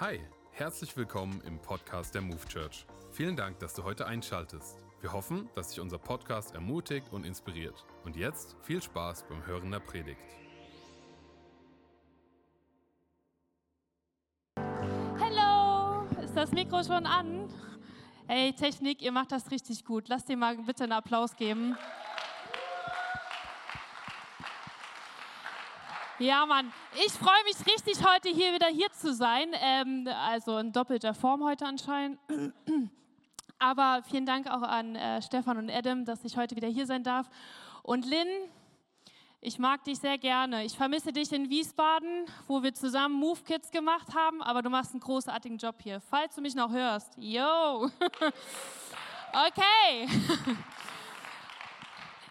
Hi, herzlich willkommen im Podcast der Move Church. Vielen Dank, dass du heute einschaltest. Wir hoffen, dass dich unser Podcast ermutigt und inspiriert. Und jetzt viel Spaß beim Hören der Predigt. Hallo, ist das Mikro schon an? Hey, Technik, ihr macht das richtig gut. Lasst dir mal bitte einen Applaus geben. Ja, Mann, ich freue mich richtig, heute hier wieder hier zu sein. Ähm, also in doppelter Form heute anscheinend. Aber vielen Dank auch an äh, Stefan und Adam, dass ich heute wieder hier sein darf. Und Lynn, ich mag dich sehr gerne. Ich vermisse dich in Wiesbaden, wo wir zusammen Move Kids gemacht haben, aber du machst einen großartigen Job hier. Falls du mich noch hörst. Yo! Okay.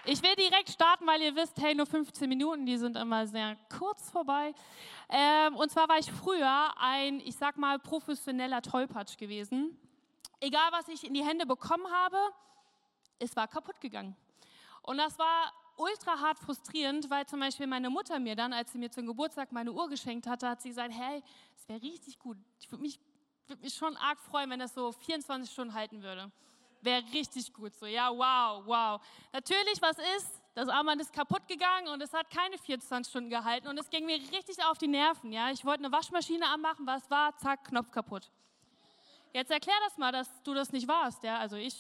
Ich will direkt starten, weil ihr wisst, hey, nur 15 Minuten, die sind immer sehr kurz vorbei. Ähm, und zwar war ich früher ein, ich sag mal, professioneller Tollpatsch gewesen. Egal, was ich in die Hände bekommen habe, es war kaputt gegangen. Und das war ultra hart frustrierend, weil zum Beispiel meine Mutter mir dann, als sie mir zum Geburtstag meine Uhr geschenkt hatte, hat sie gesagt, hey, es wäre richtig gut. Ich würde mich, würd mich schon arg freuen, wenn das so 24 Stunden halten würde. Wäre richtig gut so. Ja, wow, wow. Natürlich, was ist? Das Armband ist kaputt gegangen und es hat keine 24 Stunden gehalten und es ging mir richtig auf die Nerven. Ja, ich wollte eine Waschmaschine anmachen, was war? Zack, Knopf kaputt. Jetzt erklär das mal, dass du das nicht warst. Ja, also ich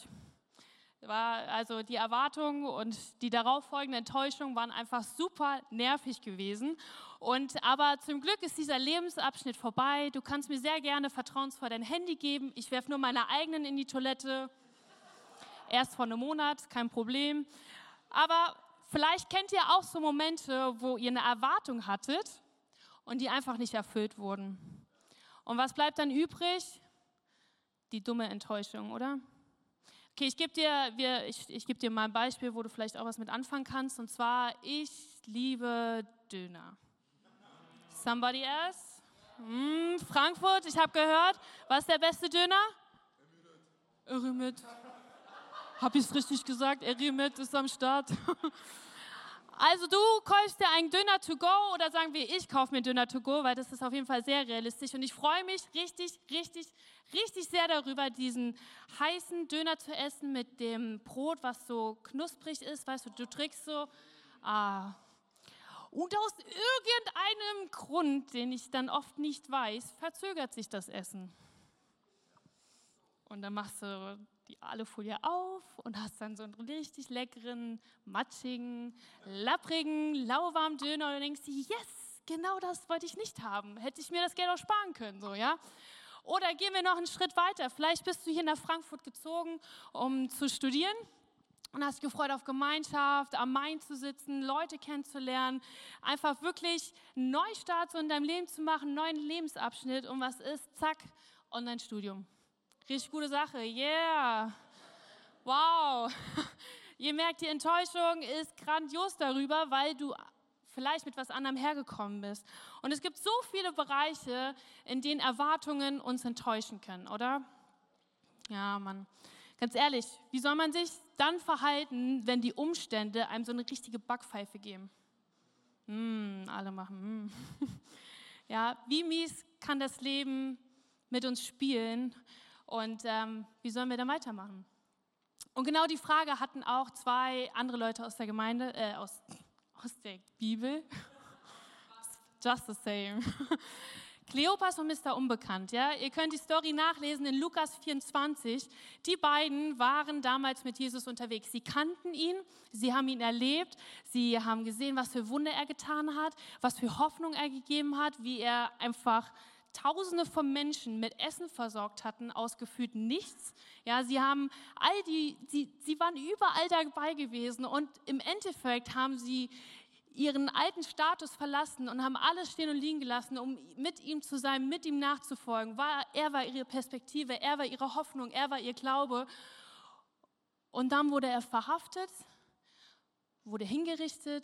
war also die Erwartungen und die darauffolgende Enttäuschung waren einfach super nervig gewesen. Und aber zum Glück ist dieser Lebensabschnitt vorbei. Du kannst mir sehr gerne vertrauensvoll dein Handy geben. Ich werfe nur meine eigenen in die Toilette erst vor einem Monat, kein Problem. Aber vielleicht kennt ihr auch so Momente, wo ihr eine Erwartung hattet und die einfach nicht erfüllt wurden. Und was bleibt dann übrig? Die dumme Enttäuschung, oder? Okay, ich gebe dir, ich, ich geb dir mal ein Beispiel, wo du vielleicht auch was mit anfangen kannst. Und zwar, ich liebe Döner. Somebody else? Hm, Frankfurt, ich habe gehört. Was ist der beste Döner? Erümit. Habe ich es richtig gesagt? Erimet ist am Start. Also du kaufst dir einen Döner to go oder sagen wir, ich kaufe mir Döner to go, weil das ist auf jeden Fall sehr realistisch und ich freue mich richtig, richtig, richtig sehr darüber, diesen heißen Döner zu essen mit dem Brot, was so knusprig ist, weißt du, du trägst so, ah. Und aus irgendeinem Grund, den ich dann oft nicht weiß, verzögert sich das Essen. Und dann machst du die Alufolie auf und hast dann so einen richtig leckeren, matschigen, lapprigen, lauwarmen Döner und denkst dir, yes, genau das wollte ich nicht haben. Hätte ich mir das Geld auch sparen können, so, ja? Oder gehen wir noch einen Schritt weiter. Vielleicht bist du hier nach Frankfurt gezogen, um zu studieren und hast gefreut auf Gemeinschaft, am Main zu sitzen, Leute kennenzulernen, einfach wirklich einen Neustart so in deinem Leben zu machen, einen neuen Lebensabschnitt und was ist, zack, Online-Studium. Richtig gute Sache, yeah. Wow. Ihr merkt, die Enttäuschung ist grandios darüber, weil du vielleicht mit was anderem hergekommen bist. Und es gibt so viele Bereiche, in denen Erwartungen uns enttäuschen können, oder? Ja, Mann. Ganz ehrlich, wie soll man sich dann verhalten, wenn die Umstände einem so eine richtige Backpfeife geben? Mm, alle machen. Mm. Ja, wie mies kann das Leben mit uns spielen und ähm, wie sollen wir dann weitermachen? Und genau die Frage hatten auch zwei andere Leute aus der Gemeinde, äh, aus, aus der Bibel. Just the same. Kleopas und Mr. Unbekannt, ja. Ihr könnt die Story nachlesen in Lukas 24. Die beiden waren damals mit Jesus unterwegs. Sie kannten ihn, sie haben ihn erlebt, sie haben gesehen, was für Wunder er getan hat, was für Hoffnung er gegeben hat, wie er einfach Tausende von Menschen mit Essen versorgt hatten, aus gefühlt nichts. Ja, sie haben all die, sie, sie waren überall dabei gewesen und im Endeffekt haben sie ihren alten Status verlassen und haben alles stehen und liegen gelassen, um mit ihm zu sein, mit ihm nachzufolgen. War, er war ihre Perspektive, er war ihre Hoffnung, er war ihr Glaube. Und dann wurde er verhaftet, wurde hingerichtet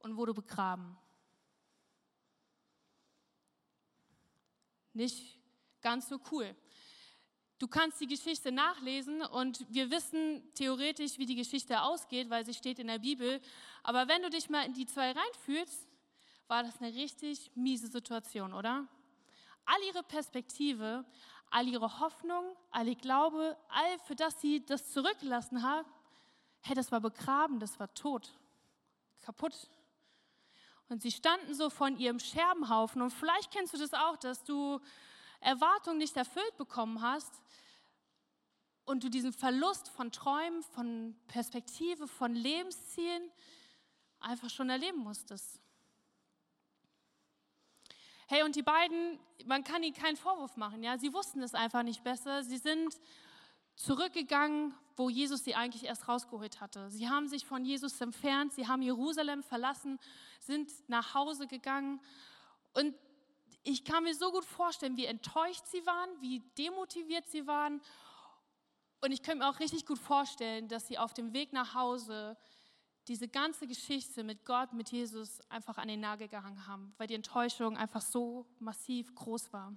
und wurde begraben. Nicht ganz so cool. Du kannst die Geschichte nachlesen und wir wissen theoretisch, wie die Geschichte ausgeht, weil sie steht in der Bibel. Aber wenn du dich mal in die zwei reinfühlst, war das eine richtig miese Situation, oder? all ihre Perspektive, all ihre Hoffnung, all ihr Glaube, all für das sie das zurückgelassen haben, hey, das war begraben, das war tot, kaputt. Und sie standen so von ihrem Scherbenhaufen. Und vielleicht kennst du das auch, dass du Erwartungen nicht erfüllt bekommen hast und du diesen Verlust von Träumen, von Perspektive, von Lebenszielen einfach schon erleben musstest. Hey, und die beiden, man kann ihnen keinen Vorwurf machen, ja, sie wussten es einfach nicht besser. Sie sind zurückgegangen, wo Jesus sie eigentlich erst rausgeholt hatte. Sie haben sich von Jesus entfernt, sie haben Jerusalem verlassen, sind nach Hause gegangen und ich kann mir so gut vorstellen, wie enttäuscht sie waren, wie demotiviert sie waren. Und ich könnte mir auch richtig gut vorstellen, dass sie auf dem Weg nach Hause diese ganze Geschichte mit Gott, mit Jesus einfach an den Nagel gehangen haben, weil die Enttäuschung einfach so massiv groß war.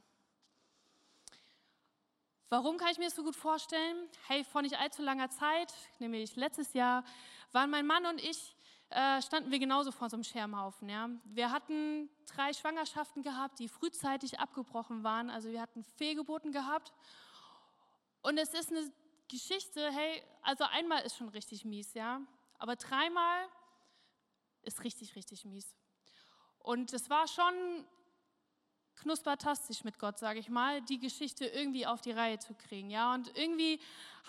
Warum kann ich mir das so gut vorstellen? Hey, vor nicht allzu langer Zeit, nämlich letztes Jahr, waren mein Mann und ich äh, standen wir genauso vor so einem Schermhaufen. Ja. Wir hatten drei Schwangerschaften gehabt, die frühzeitig abgebrochen waren. Also wir hatten Fehlgeburten gehabt. Und es ist eine Geschichte, hey, also einmal ist schon richtig mies, ja. Aber dreimal ist richtig, richtig mies. Und es war schon knuspertastisch mit Gott, sage ich mal, die Geschichte irgendwie auf die Reihe zu kriegen. Ja? Und irgendwie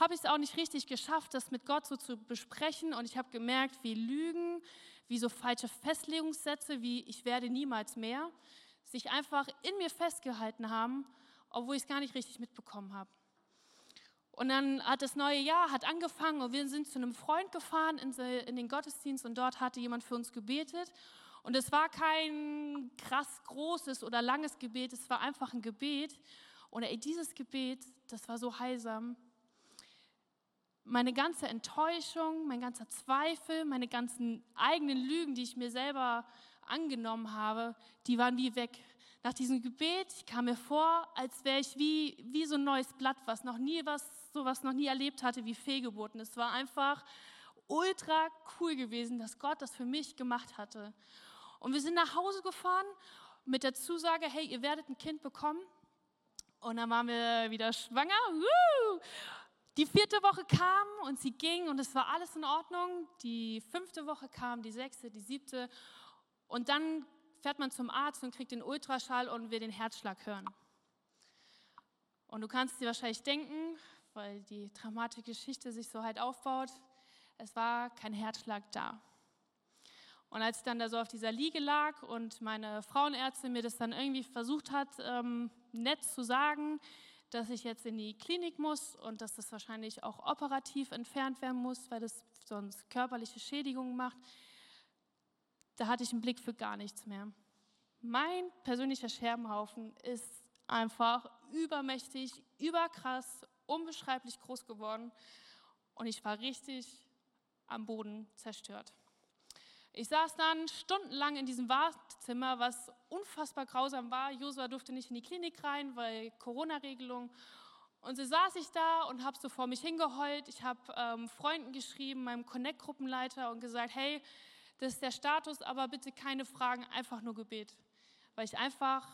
habe ich es auch nicht richtig geschafft, das mit Gott so zu besprechen. Und ich habe gemerkt, wie Lügen, wie so falsche Festlegungssätze, wie ich werde niemals mehr, sich einfach in mir festgehalten haben, obwohl ich es gar nicht richtig mitbekommen habe. Und dann hat das neue Jahr hat angefangen und wir sind zu einem Freund gefahren in, den Gottesdienst und dort hatte jemand für uns gebetet. Und es war kein krass großes oder langes Gebet, es war einfach ein Gebet. Und ey, dieses Gebet, das war so heilsam. Meine ganze Enttäuschung, mein ganzer Zweifel, meine ganzen eigenen Lügen, die ich mir selber angenommen habe, die waren wie weg. Nach diesem Gebet kam mir vor, als wäre ich wie, wie so ein neues Blatt, was noch nie was, sowas noch nie erlebt hatte, wie Fehlgeburten. Es war einfach ultra cool gewesen, dass Gott das für mich gemacht hatte. Und wir sind nach Hause gefahren mit der Zusage, hey, ihr werdet ein Kind bekommen. Und dann waren wir wieder schwanger. Die vierte Woche kam und sie ging und es war alles in Ordnung. Die fünfte Woche kam, die sechste, die siebte. Und dann fährt man zum Arzt und kriegt den Ultraschall und will den Herzschlag hören. Und du kannst dir wahrscheinlich denken, weil die dramatische Geschichte sich so halt aufbaut, es war kein Herzschlag da. Und als ich dann da so auf dieser Liege lag und meine Frauenärztin mir das dann irgendwie versucht hat, ähm, nett zu sagen, dass ich jetzt in die Klinik muss und dass das wahrscheinlich auch operativ entfernt werden muss, weil das sonst körperliche Schädigungen macht, da hatte ich einen Blick für gar nichts mehr. Mein persönlicher Scherbenhaufen ist einfach übermächtig, überkrass, unbeschreiblich groß geworden und ich war richtig am Boden zerstört. Ich saß dann stundenlang in diesem Wartezimmer, was unfassbar grausam war. Josua durfte nicht in die Klinik rein, weil Corona-Regelung. Und so saß ich da und habe so vor mich hingeheult. Ich habe ähm, Freunden geschrieben, meinem Connect-Gruppenleiter und gesagt, hey, das ist der Status, aber bitte keine Fragen, einfach nur Gebet. Weil ich einfach,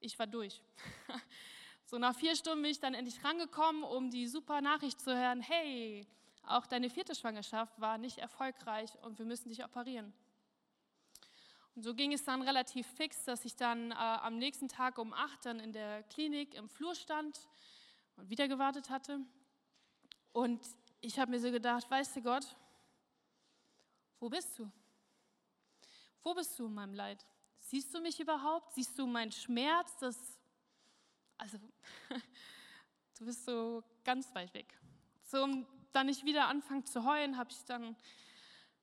ich war durch. so nach vier Stunden bin ich dann endlich rangekommen, um die super Nachricht zu hören, hey, auch deine vierte Schwangerschaft war nicht erfolgreich und wir müssen dich operieren. Und so ging es dann relativ fix, dass ich dann äh, am nächsten Tag um acht dann in der Klinik im Flur stand und wieder gewartet hatte. Und ich habe mir so gedacht, weißt du Gott, wo bist du? Wo bist du in meinem Leid? Siehst du mich überhaupt? Siehst du meinen Schmerz? Das, also, du bist so ganz weit weg. So, dann ich wieder anfange zu heulen, habe ich dann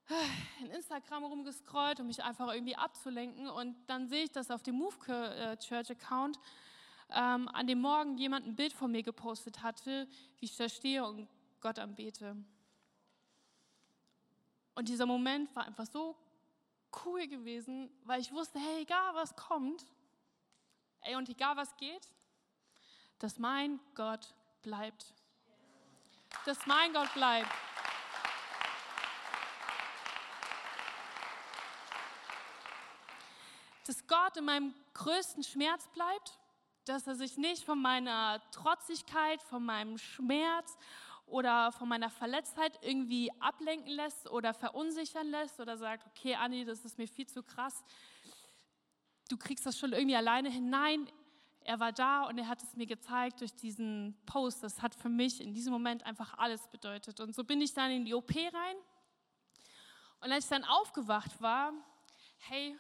äh, in Instagram rumgescrollt, um mich einfach irgendwie abzulenken. Und dann sehe ich, dass auf dem Move äh, Church Account ähm, an dem Morgen jemand ein Bild von mir gepostet hatte, wie ich da stehe und Gott anbete. Und dieser Moment war einfach so cool gewesen, weil ich wusste, hey, egal was kommt, ey, und egal was geht, dass mein Gott bleibt dass mein Gott bleibt. Dass Gott in meinem größten Schmerz bleibt dass er sich nicht von meiner Trotzigkeit, von meinem Schmerz oder von meiner Verletztheit irgendwie ablenken lässt oder verunsichern lässt oder sagt, okay, Anni, das ist mir viel zu krass, du kriegst das schon irgendwie alleine hin. Nein, er war da und er hat es mir gezeigt durch diesen Post. Das hat für mich in diesem Moment einfach alles bedeutet. Und so bin ich dann in die OP rein. Und als ich dann aufgewacht war, hey,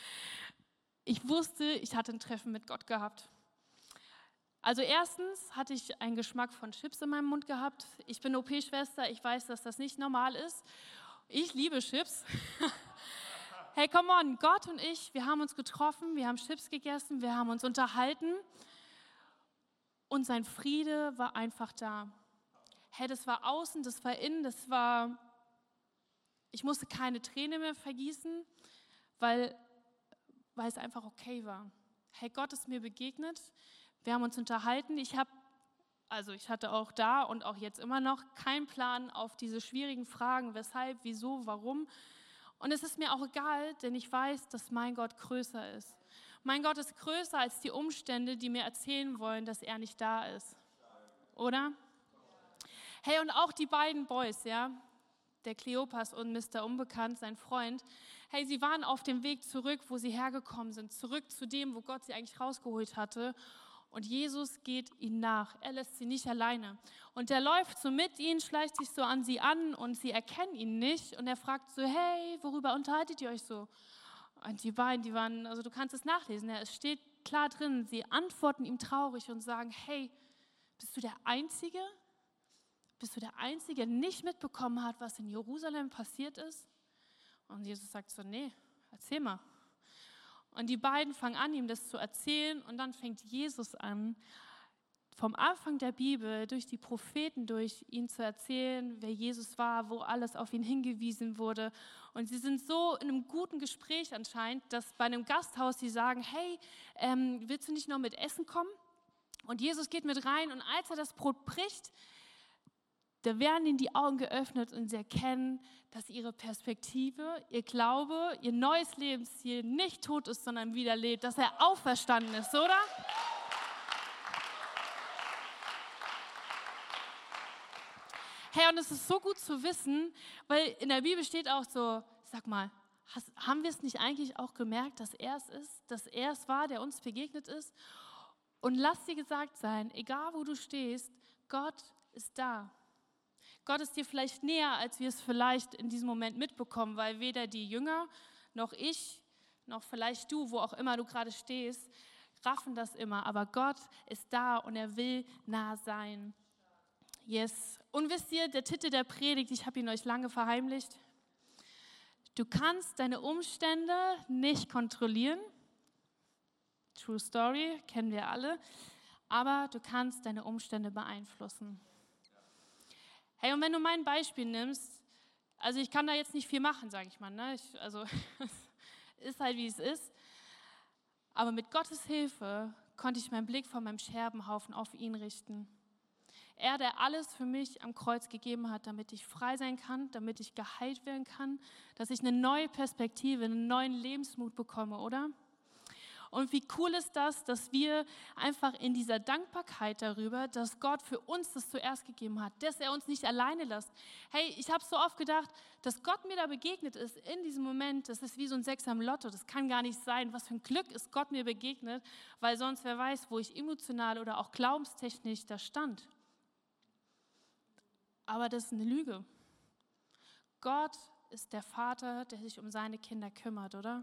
ich wusste, ich hatte ein Treffen mit Gott gehabt. Also erstens hatte ich einen Geschmack von Chips in meinem Mund gehabt. Ich bin OP-Schwester, ich weiß, dass das nicht normal ist. Ich liebe Chips. hey, come on, Gott und ich, wir haben uns getroffen, wir haben Chips gegessen, wir haben uns unterhalten und sein Friede war einfach da. Hey, das war außen, das war innen, das war, ich musste keine Träne mehr vergießen, weil, weil es einfach okay war. Hey, Gott ist mir begegnet wir haben uns unterhalten. Ich habe, also ich hatte auch da und auch jetzt immer noch keinen Plan auf diese schwierigen Fragen, weshalb, wieso, warum. Und es ist mir auch egal, denn ich weiß, dass mein Gott größer ist. Mein Gott ist größer als die Umstände, die mir erzählen wollen, dass er nicht da ist. Oder? Hey, und auch die beiden Boys, ja, der Kleopas und Mr. Unbekannt, sein Freund, hey, sie waren auf dem Weg zurück, wo sie hergekommen sind, zurück zu dem, wo Gott sie eigentlich rausgeholt hatte. Und Jesus geht ihnen nach. Er lässt sie nicht alleine. Und er läuft so mit ihnen, schleicht sich so an sie an und sie erkennen ihn nicht. Und er fragt so, hey, worüber unterhaltet ihr euch so? Und die beiden, die waren, also du kannst es nachlesen, ja, es steht klar drin, sie antworten ihm traurig und sagen, hey, bist du der Einzige? Bist du der Einzige, der nicht mitbekommen hat, was in Jerusalem passiert ist? Und Jesus sagt so, nee, erzähl mal. Und die beiden fangen an, ihm das zu erzählen und dann fängt Jesus an, vom Anfang der Bibel durch die Propheten durch ihn zu erzählen, wer Jesus war, wo alles auf ihn hingewiesen wurde. Und sie sind so in einem guten Gespräch anscheinend, dass bei einem Gasthaus sie sagen, hey, ähm, willst du nicht noch mit Essen kommen? Und Jesus geht mit rein und als er das Brot bricht, da werden ihnen die Augen geöffnet und sie erkennen, dass ihre Perspektive, ihr Glaube, ihr neues Lebensziel nicht tot ist, sondern wieder lebt, dass er auferstanden ist, oder? Hey, und es ist so gut zu wissen, weil in der Bibel steht auch so, sag mal, hast, haben wir es nicht eigentlich auch gemerkt, dass er es ist, dass er es war, der uns begegnet ist? Und lass dir gesagt sein, egal wo du stehst, Gott ist da. Gott ist dir vielleicht näher, als wir es vielleicht in diesem Moment mitbekommen, weil weder die Jünger noch ich, noch vielleicht du, wo auch immer du gerade stehst, raffen das immer. Aber Gott ist da und er will nah sein. Yes. Und wisst ihr, der Titel der Predigt, ich habe ihn euch lange verheimlicht. Du kannst deine Umstände nicht kontrollieren. True Story, kennen wir alle. Aber du kannst deine Umstände beeinflussen. Hey, und wenn du mein Beispiel nimmst, also ich kann da jetzt nicht viel machen, sage ich mal. Ne? Ich, also ist halt wie es ist. Aber mit Gottes Hilfe konnte ich meinen Blick von meinem Scherbenhaufen auf ihn richten. Er, der alles für mich am Kreuz gegeben hat, damit ich frei sein kann, damit ich geheilt werden kann, dass ich eine neue Perspektive, einen neuen Lebensmut bekomme, oder? Und wie cool ist das, dass wir einfach in dieser Dankbarkeit darüber, dass Gott für uns das zuerst gegeben hat, dass er uns nicht alleine lässt. Hey, ich habe so oft gedacht, dass Gott mir da begegnet ist in diesem Moment, das ist wie so ein Sechs am Lotto. Das kann gar nicht sein. Was für ein Glück ist Gott mir begegnet, weil sonst wer weiß, wo ich emotional oder auch glaubenstechnisch da stand. Aber das ist eine Lüge. Gott ist der Vater, der sich um seine Kinder kümmert, oder?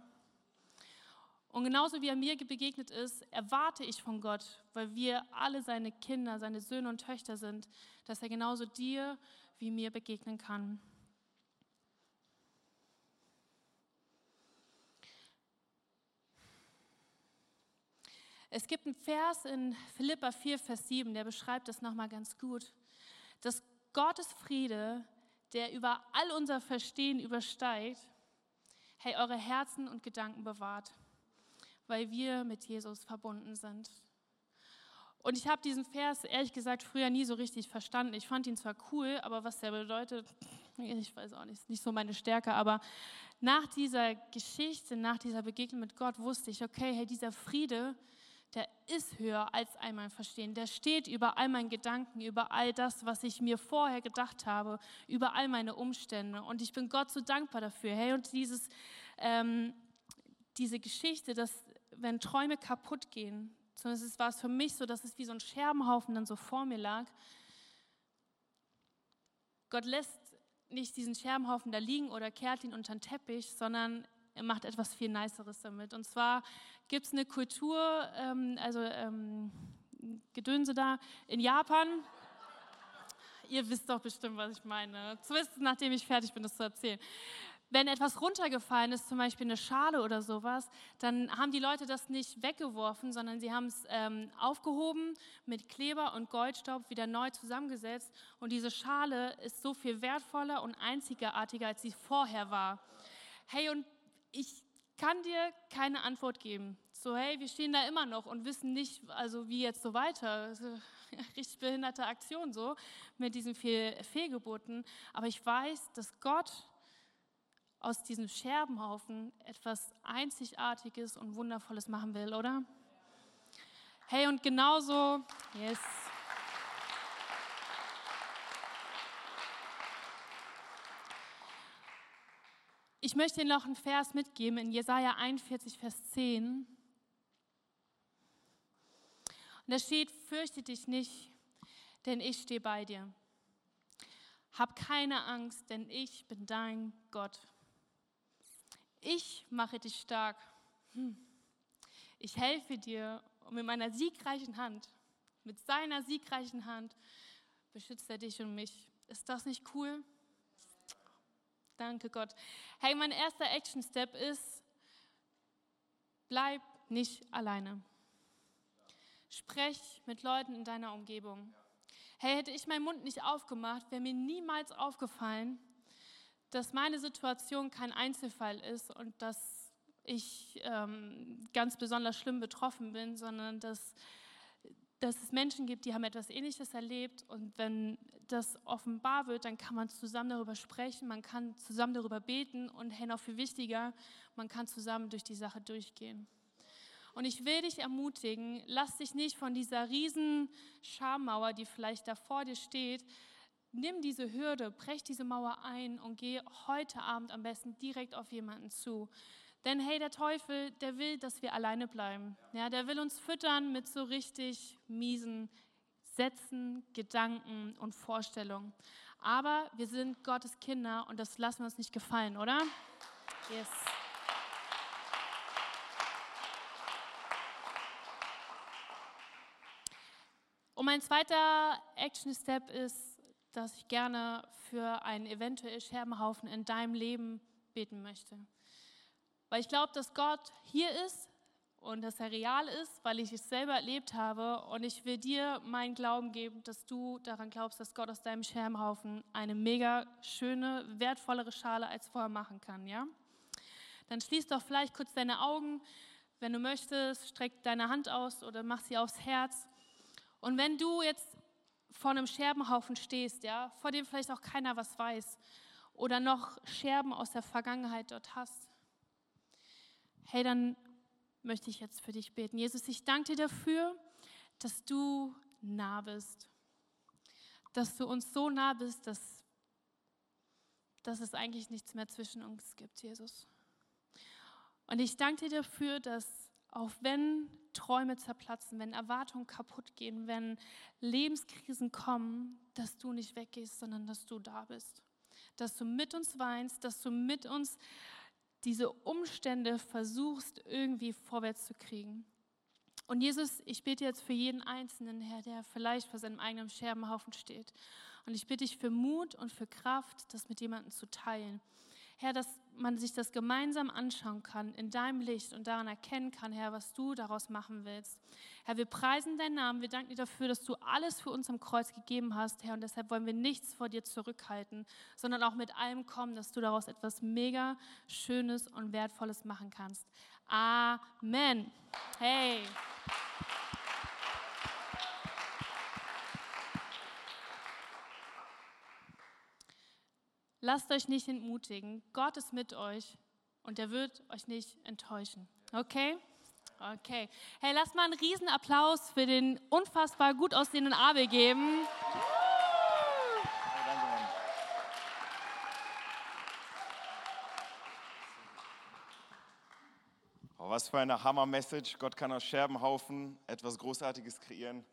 Und genauso wie er mir begegnet ist, erwarte ich von Gott, weil wir alle seine Kinder, seine Söhne und Töchter sind, dass er genauso dir wie mir begegnen kann. Es gibt einen Vers in Philippa 4, Vers 7, der beschreibt das nochmal ganz gut. Dass Gottes Friede, der über all unser Verstehen übersteigt, hey, eure Herzen und Gedanken bewahrt weil wir mit Jesus verbunden sind. Und ich habe diesen Vers ehrlich gesagt früher nie so richtig verstanden. Ich fand ihn zwar cool, aber was der bedeutet, ich weiß auch nicht, ist nicht so meine Stärke. Aber nach dieser Geschichte, nach dieser Begegnung mit Gott wusste ich, okay, hey, dieser Friede, der ist höher als mein Verstehen. Der steht über all meinen Gedanken, über all das, was ich mir vorher gedacht habe, über all meine Umstände. Und ich bin Gott so dankbar dafür. Hey, und dieses, ähm, diese Geschichte, dass wenn Träume kaputt gehen, zumindest war es für mich so, dass es wie so ein Scherbenhaufen dann so vor mir lag. Gott lässt nicht diesen Scherbenhaufen da liegen oder kehrt ihn unter den Teppich, sondern er macht etwas viel Niceres damit. Und zwar gibt es eine Kultur, ähm, also ähm, Gedönse da in Japan. Ihr wisst doch bestimmt, was ich meine. Zumindest nachdem ich fertig bin, das zu erzählen. Wenn etwas runtergefallen ist, zum Beispiel eine Schale oder sowas, dann haben die Leute das nicht weggeworfen, sondern sie haben es ähm, aufgehoben, mit Kleber und Goldstaub wieder neu zusammengesetzt. Und diese Schale ist so viel wertvoller und einzigartiger, als sie vorher war. Hey, und ich kann dir keine Antwort geben. So, hey, wir stehen da immer noch und wissen nicht, also wie jetzt so weiter. Richtig behinderte Aktion so mit diesen Fehlgeburten. Aber ich weiß, dass Gott aus diesem Scherbenhaufen etwas Einzigartiges und Wundervolles machen will, oder? Hey, und genauso, yes. Ich möchte Ihnen noch einen Vers mitgeben in Jesaja 41, Vers 10. Und da steht: Fürchte dich nicht, denn ich stehe bei dir. Hab keine Angst, denn ich bin dein Gott. Ich mache dich stark. Hm. Ich helfe dir und mit meiner siegreichen Hand, mit seiner siegreichen Hand, beschützt er dich und mich. Ist das nicht cool? Danke Gott. Hey, mein erster Action-Step ist, bleib nicht alleine. Sprech mit Leuten in deiner Umgebung. Hey, hätte ich meinen Mund nicht aufgemacht, wäre mir niemals aufgefallen, dass meine Situation kein Einzelfall ist und dass ich ähm, ganz besonders schlimm betroffen bin, sondern dass, dass es Menschen gibt, die haben etwas Ähnliches erlebt und wenn das offenbar wird, dann kann man zusammen darüber sprechen, man kann zusammen darüber beten und hey, noch viel wichtiger, man kann zusammen durch die Sache durchgehen. Und ich will dich ermutigen, lass dich nicht von dieser riesen Schammauer, die vielleicht da vor dir steht, nimm diese Hürde, brech diese Mauer ein und geh heute Abend am besten direkt auf jemanden zu. Denn hey, der Teufel, der will, dass wir alleine bleiben. Ja, der will uns füttern mit so richtig miesen Sätzen, Gedanken und Vorstellungen. Aber wir sind Gottes Kinder und das lassen wir uns nicht gefallen, oder? Yes. Und mein zweiter Action Step ist, dass ich gerne für einen eventuell Scherbenhaufen in deinem Leben beten möchte. Weil ich glaube, dass Gott hier ist und dass er real ist, weil ich es selber erlebt habe. Und ich will dir meinen Glauben geben, dass du daran glaubst, dass Gott aus deinem Scherbenhaufen eine mega schöne, wertvollere Schale als vorher machen kann. Ja? Dann schließ doch vielleicht kurz deine Augen. Wenn du möchtest, streck deine Hand aus oder mach sie aufs Herz. Und wenn du jetzt vor einem Scherbenhaufen stehst, ja, vor dem vielleicht auch keiner was weiß oder noch Scherben aus der Vergangenheit dort hast, hey, dann möchte ich jetzt für dich beten. Jesus, ich danke dir dafür, dass du nah bist, dass du uns so nah bist, dass, dass es eigentlich nichts mehr zwischen uns gibt, Jesus. Und ich danke dir dafür, dass auch wenn Träume zerplatzen, wenn Erwartungen kaputt gehen, wenn Lebenskrisen kommen, dass du nicht weggehst, sondern dass du da bist. Dass du mit uns weinst, dass du mit uns diese Umstände versuchst irgendwie vorwärts zu kriegen. Und Jesus, ich bete jetzt für jeden Einzelnen, Herr, der vielleicht vor seinem eigenen Scherbenhaufen steht. Und ich bitte dich für Mut und für Kraft, das mit jemandem zu teilen. Herr, dass man sich das gemeinsam anschauen kann in deinem Licht und daran erkennen kann, Herr, was du daraus machen willst. Herr, wir preisen deinen Namen, wir danken dir dafür, dass du alles für uns am Kreuz gegeben hast, Herr, und deshalb wollen wir nichts vor dir zurückhalten, sondern auch mit allem kommen, dass du daraus etwas mega Schönes und Wertvolles machen kannst. Amen. Hey. Lasst euch nicht entmutigen. Gott ist mit euch und er wird euch nicht enttäuschen. Okay? Okay. Hey, lass mal einen Riesenapplaus für den unfassbar gut aussehenden Abel geben. Oh, was für eine Hammer-Message. Gott kann aus Scherbenhaufen etwas Großartiges kreieren.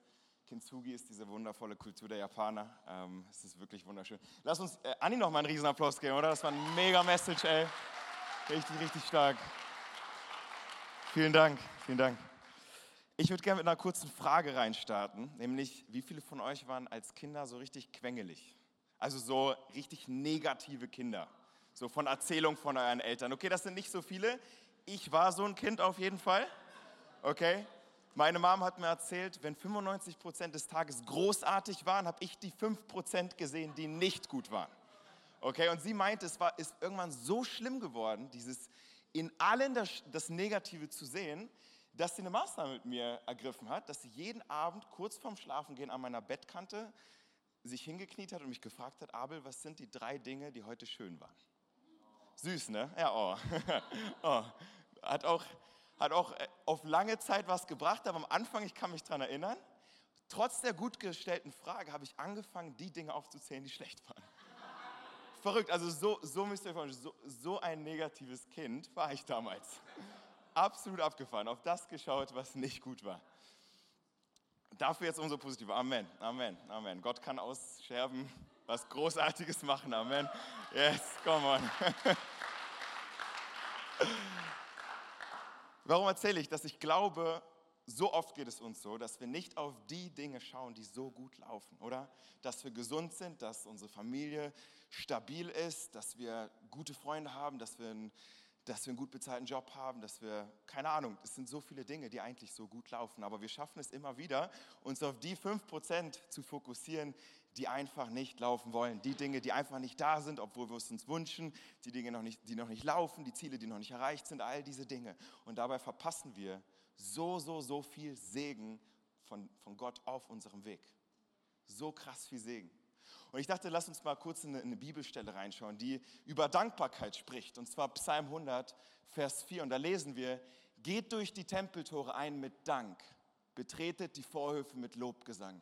Kintsugi ist diese wundervolle Kultur der Japaner. Ähm, es ist wirklich wunderschön. Lass uns äh, Anni noch mal einen Riesenapplaus geben, oder? Das war ein mega Message, ey. Richtig, richtig stark. Vielen Dank, vielen Dank. Ich würde gerne mit einer kurzen Frage reinstarten, nämlich wie viele von euch waren als Kinder so richtig quengelig? Also so richtig negative Kinder, so von Erzählung von euren Eltern. Okay, das sind nicht so viele. Ich war so ein Kind auf jeden Fall. Okay, meine Mom hat mir erzählt, wenn 95 Prozent des Tages großartig waren, habe ich die 5 Prozent gesehen, die nicht gut waren. Okay, und sie meinte, es war, ist irgendwann so schlimm geworden, dieses in allen das, das Negative zu sehen, dass sie eine Maßnahme mit mir ergriffen hat, dass sie jeden Abend kurz vorm Schlafengehen an meiner Bettkante sich hingekniet hat und mich gefragt hat, Abel, was sind die drei Dinge, die heute schön waren? Süß, ne? Ja, oh. oh. Hat, auch, hat auch äh, auf lange Zeit was gebracht, aber am Anfang, ich kann mich daran erinnern, trotz der gut gestellten Frage habe ich angefangen, die Dinge aufzuzählen, die schlecht waren verrückt. Also so, so müsst ihr euch vorstellen, so, so ein negatives Kind war ich damals. Absolut abgefahren, auf das geschaut, was nicht gut war. Dafür jetzt umso positiver. Amen, Amen, Amen. Gott kann aus Scherben was Großartiges machen. Amen. Yes, come on. Warum erzähle ich das? Ich glaube, so oft geht es uns so, dass wir nicht auf die Dinge schauen, die so gut laufen, oder? Dass wir gesund sind, dass unsere Familie stabil ist, dass wir gute Freunde haben, dass wir, einen, dass wir einen gut bezahlten Job haben, dass wir, keine Ahnung, es sind so viele Dinge, die eigentlich so gut laufen, aber wir schaffen es immer wieder, uns auf die 5% zu fokussieren, die einfach nicht laufen wollen. Die Dinge, die einfach nicht da sind, obwohl wir es uns wünschen, die Dinge, noch nicht, die noch nicht laufen, die Ziele, die noch nicht erreicht sind, all diese Dinge. Und dabei verpassen wir so, so, so viel Segen von, von Gott auf unserem Weg. So krass viel Segen. Und ich dachte, lass uns mal kurz in eine, in eine Bibelstelle reinschauen, die über Dankbarkeit spricht. Und zwar Psalm 100, Vers 4. Und da lesen wir, geht durch die Tempeltore ein mit Dank, betretet die Vorhöfe mit Lobgesang,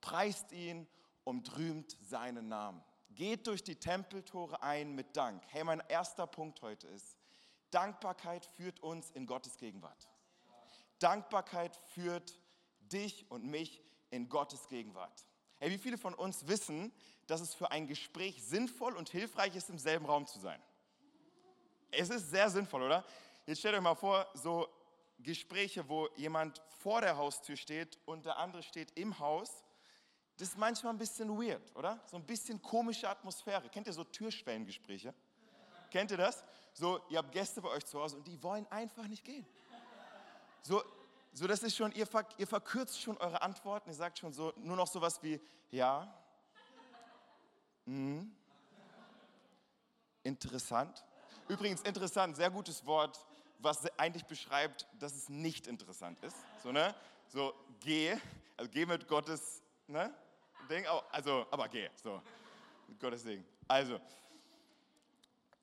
preist ihn und rühmt seinen Namen. Geht durch die Tempeltore ein mit Dank. Hey, mein erster Punkt heute ist, Dankbarkeit führt uns in Gottes Gegenwart. Dankbarkeit führt dich und mich in Gottes Gegenwart. Hey, wie viele von uns wissen, dass es für ein Gespräch sinnvoll und hilfreich ist, im selben Raum zu sein? Es ist sehr sinnvoll, oder? Jetzt stellt euch mal vor, so Gespräche, wo jemand vor der Haustür steht und der andere steht im Haus. Das ist manchmal ein bisschen weird, oder? So ein bisschen komische Atmosphäre. Kennt ihr so Türschwellengespräche? Kennt ihr das? So, ihr habt Gäste bei euch zu Hause und die wollen einfach nicht gehen. So, so das ist schon, ihr, ihr verkürzt schon eure Antworten, ihr sagt schon so, nur noch sowas wie, ja, mh, interessant. Übrigens, interessant, sehr gutes Wort, was eigentlich beschreibt, dass es nicht interessant ist. So, ne? So, geh, also geh mit Gottes, ne? Ding, also, aber geh, so, mit Gottes Ding. Also,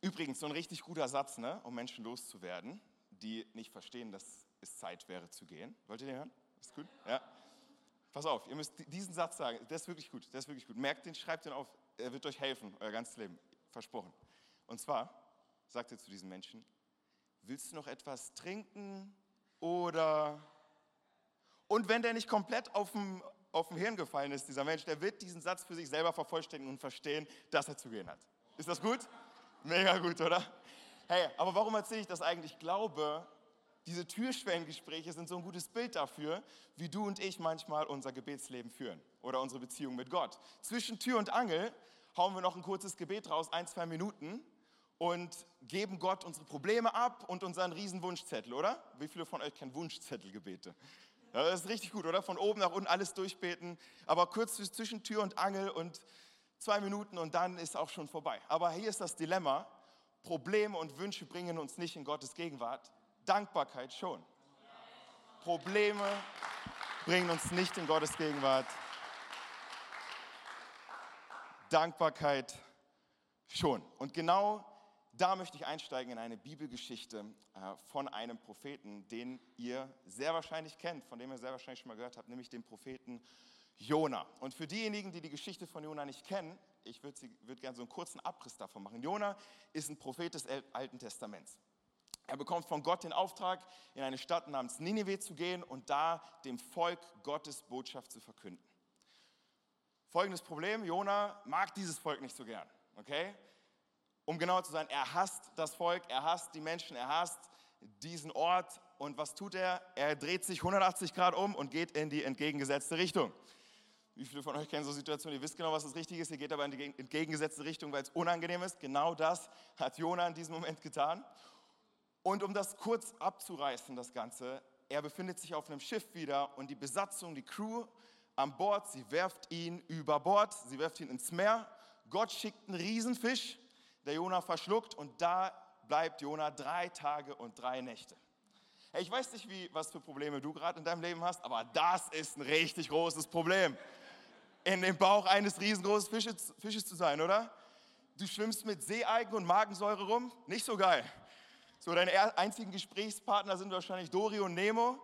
übrigens, so ein richtig guter Satz, ne? um Menschen loszuwerden, die nicht verstehen, dass es Zeit wäre zu gehen. Wollt ihr den hören? Ist gut? Ja. Pass auf, ihr müsst diesen Satz sagen. Der ist wirklich gut. Der ist wirklich gut. Merkt den, schreibt den auf. Er wird euch helfen, euer ganzes Leben. Versprochen. Und zwar sagt ihr zu diesen Menschen: Willst du noch etwas trinken oder. Und wenn der nicht komplett auf dem, auf dem Hirn gefallen ist, dieser Mensch, der wird diesen Satz für sich selber vervollständigen und verstehen, dass er zu gehen hat. Ist das gut? Mega gut, oder? Hey, aber warum erzähle ich das eigentlich? Ich glaube, diese Türschwellengespräche sind so ein gutes Bild dafür, wie du und ich manchmal unser Gebetsleben führen oder unsere Beziehung mit Gott. Zwischen Tür und Angel hauen wir noch ein kurzes Gebet raus, ein, zwei Minuten, und geben Gott unsere Probleme ab und unseren riesen Wunschzettel, oder? Wie viele von euch kennen Wunschzettelgebete? Ja, das ist richtig gut, oder? Von oben nach unten alles durchbeten, aber kurz zwischen Tür und Angel und zwei Minuten und dann ist auch schon vorbei. Aber hier ist das Dilemma. Probleme und Wünsche bringen uns nicht in Gottes Gegenwart, Dankbarkeit schon. Probleme bringen uns nicht in Gottes Gegenwart. Dankbarkeit schon. Und genau da möchte ich einsteigen in eine Bibelgeschichte äh, von einem Propheten, den ihr sehr wahrscheinlich kennt, von dem ihr sehr wahrscheinlich schon mal gehört habt, nämlich den Propheten Jona. Und für diejenigen, die die Geschichte von Jona nicht kennen, ich würde würd gerne so einen kurzen Abriss davon machen. Jona ist ein Prophet des Alten Testaments. Er bekommt von Gott den Auftrag, in eine Stadt namens Ninive zu gehen und da dem Volk Gottes Botschaft zu verkünden. Folgendes Problem, Jona mag dieses Volk nicht so gern, okay? Um genauer zu sein, er hasst das Volk, er hasst die Menschen, er hasst diesen Ort und was tut er? Er dreht sich 180 Grad um und geht in die entgegengesetzte Richtung. Wie viele von euch kennen so Situationen, ihr wisst genau, was das Richtige ist, ihr geht aber in die entgegengesetzte Richtung, weil es unangenehm ist. Genau das hat Jona in diesem Moment getan. Und um das kurz abzureißen, das Ganze, er befindet sich auf einem Schiff wieder und die Besatzung, die Crew an Bord, sie werft ihn über Bord, sie werft ihn ins Meer. Gott schickt einen Riesenfisch, der Jona verschluckt und da bleibt Jona drei Tage und drei Nächte. Hey, ich weiß nicht, wie, was für Probleme du gerade in deinem Leben hast, aber das ist ein richtig großes Problem in dem Bauch eines riesengroßen Fisches, Fisches zu sein, oder? Du schwimmst mit Seeeigen und Magensäure rum, nicht so geil. So, deine einzigen Gesprächspartner sind wahrscheinlich Dori und Nemo.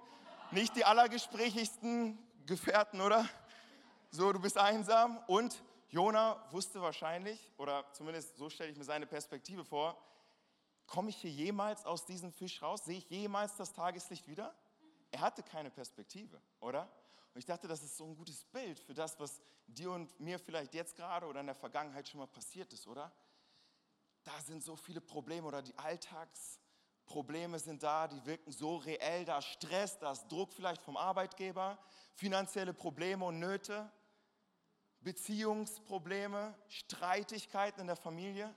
Nicht die allergesprächigsten Gefährten, oder? So, du bist einsam. Und Jona wusste wahrscheinlich, oder zumindest so stelle ich mir seine Perspektive vor, komme ich hier jemals aus diesem Fisch raus? Sehe ich jemals das Tageslicht wieder? Er hatte keine Perspektive, oder? Und ich dachte, das ist so ein gutes Bild für das, was dir und mir vielleicht jetzt gerade oder in der Vergangenheit schon mal passiert ist, oder? Da sind so viele Probleme oder die Alltagsprobleme sind da, die wirken so reell, da Stress, da ist Druck vielleicht vom Arbeitgeber, finanzielle Probleme und Nöte, Beziehungsprobleme, Streitigkeiten in der Familie.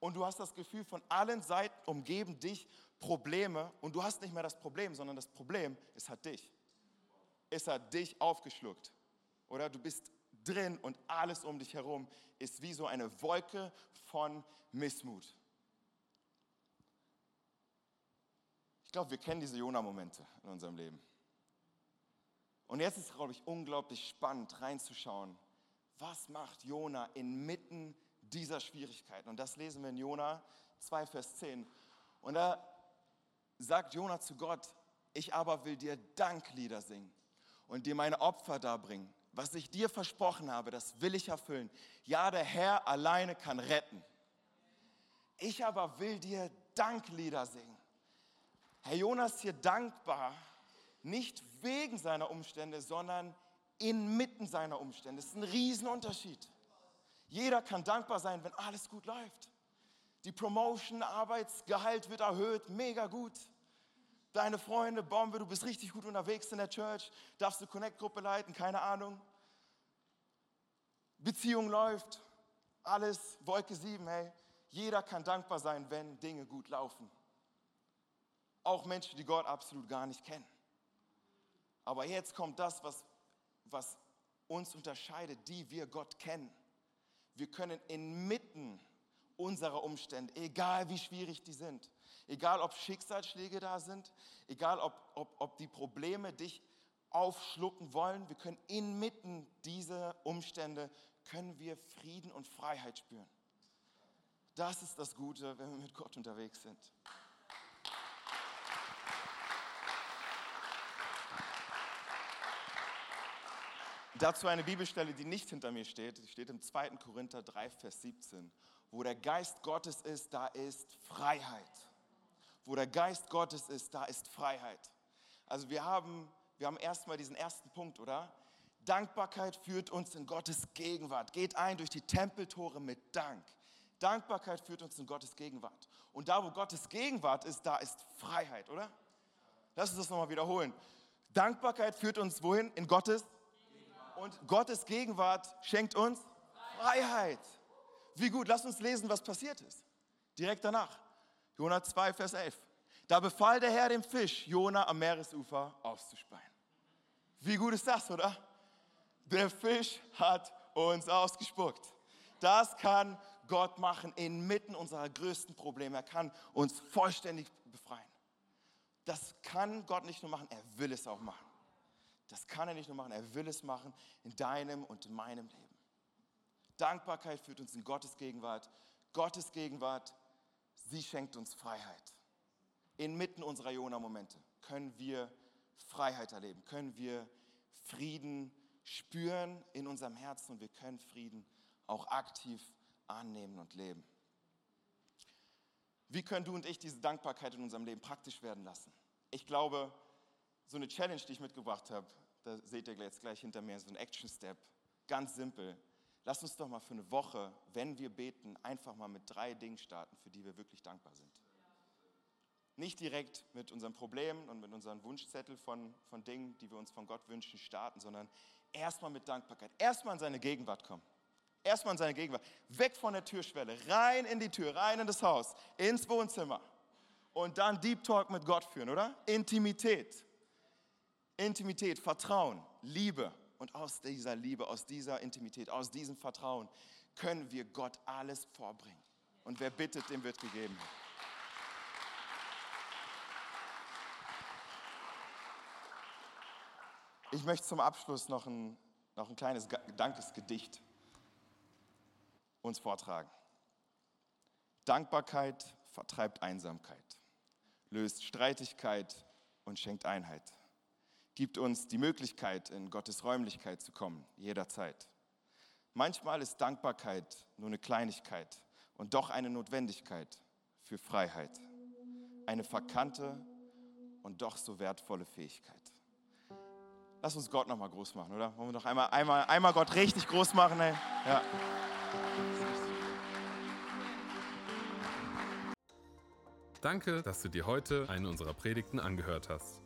Und du hast das Gefühl, von allen Seiten umgeben dich Probleme und du hast nicht mehr das Problem, sondern das Problem, es hat dich es hat dich aufgeschluckt. Oder du bist drin und alles um dich herum ist wie so eine Wolke von Missmut. Ich glaube, wir kennen diese Jona-Momente in unserem Leben. Und jetzt ist, glaube ich, unglaublich spannend reinzuschauen, was macht Jona inmitten dieser Schwierigkeiten. Und das lesen wir in Jona 2, Vers 10. Und da sagt Jona zu Gott, ich aber will dir Danklieder singen und dir meine Opfer darbringen. Was ich dir versprochen habe, das will ich erfüllen. Ja, der Herr alleine kann retten. Ich aber will dir Danklieder singen. Herr Jonas ist hier dankbar, nicht wegen seiner Umstände, sondern inmitten seiner Umstände. Das ist ein Riesenunterschied. Jeder kann dankbar sein, wenn alles gut läuft. Die Promotion, Arbeitsgehalt wird erhöht, mega gut deine Freunde, Bombe, du bist richtig gut unterwegs in der Church, darfst du Connect-Gruppe leiten, keine Ahnung. Beziehung läuft, alles, Wolke 7, hey. Jeder kann dankbar sein, wenn Dinge gut laufen. Auch Menschen, die Gott absolut gar nicht kennen. Aber jetzt kommt das, was, was uns unterscheidet, die wir Gott kennen. Wir können inmitten unserer Umstände, egal wie schwierig die sind, Egal ob Schicksalsschläge da sind, egal ob, ob, ob die Probleme dich aufschlucken wollen, wir können inmitten dieser Umstände, können wir Frieden und Freiheit spüren. Das ist das Gute, wenn wir mit Gott unterwegs sind. Dazu eine Bibelstelle, die nicht hinter mir steht. Die steht im 2. Korinther 3, Vers 17. Wo der Geist Gottes ist, da ist Freiheit wo der Geist Gottes ist, da ist Freiheit. Also wir haben, wir haben erstmal diesen ersten Punkt, oder? Dankbarkeit führt uns in Gottes Gegenwart. Geht ein durch die Tempeltore mit Dank. Dankbarkeit führt uns in Gottes Gegenwart. Und da, wo Gottes Gegenwart ist, da ist Freiheit, oder? Lass uns das nochmal wiederholen. Dankbarkeit führt uns wohin? In Gottes. Und Gottes Gegenwart schenkt uns Freiheit. Wie gut, lass uns lesen, was passiert ist. Direkt danach. Jona 2, Vers 11. Da befahl der Herr dem Fisch, Jona am Meeresufer auszuspeien. Wie gut ist das, oder? Der Fisch hat uns ausgespuckt. Das kann Gott machen inmitten unserer größten Probleme. Er kann uns vollständig befreien. Das kann Gott nicht nur machen, er will es auch machen. Das kann er nicht nur machen, er will es machen in deinem und in meinem Leben. Dankbarkeit führt uns in Gottes Gegenwart. Gottes Gegenwart sie schenkt uns Freiheit. Inmitten unserer Jona-Momente können wir Freiheit erleben, können wir Frieden spüren in unserem Herzen und wir können Frieden auch aktiv annehmen und leben. Wie können du und ich diese Dankbarkeit in unserem Leben praktisch werden lassen? Ich glaube, so eine Challenge, die ich mitgebracht habe, da seht ihr jetzt gleich hinter mir, so ein Action Step, ganz simpel. Lass uns doch mal für eine Woche, wenn wir beten, einfach mal mit drei Dingen starten, für die wir wirklich dankbar sind. Nicht direkt mit unseren Problemen und mit unseren Wunschzettel von, von Dingen, die wir uns von Gott wünschen, starten, sondern erstmal mit Dankbarkeit. Erstmal in seine Gegenwart kommen. Erstmal in seine Gegenwart. Weg von der Türschwelle, rein in die Tür, rein in das Haus, ins Wohnzimmer. Und dann Deep Talk mit Gott führen, oder? Intimität. Intimität, Vertrauen, Liebe. Und aus dieser Liebe, aus dieser Intimität, aus diesem Vertrauen können wir Gott alles vorbringen. Und wer bittet, dem wird gegeben. Ich möchte zum Abschluss noch ein, noch ein kleines Dankesgedicht uns vortragen. Dankbarkeit vertreibt Einsamkeit, löst Streitigkeit und schenkt Einheit, gibt uns die Möglichkeit, in Gottes Räumlichkeit zu kommen, jederzeit. Manchmal ist Dankbarkeit nur eine Kleinigkeit und doch eine Notwendigkeit für Freiheit, eine verkannte und doch so wertvolle Fähigkeit. Lass uns Gott nochmal groß machen, oder? Wollen wir noch einmal, einmal, einmal Gott richtig groß machen? Ey? Ja. Danke, dass du dir heute eine unserer Predigten angehört hast.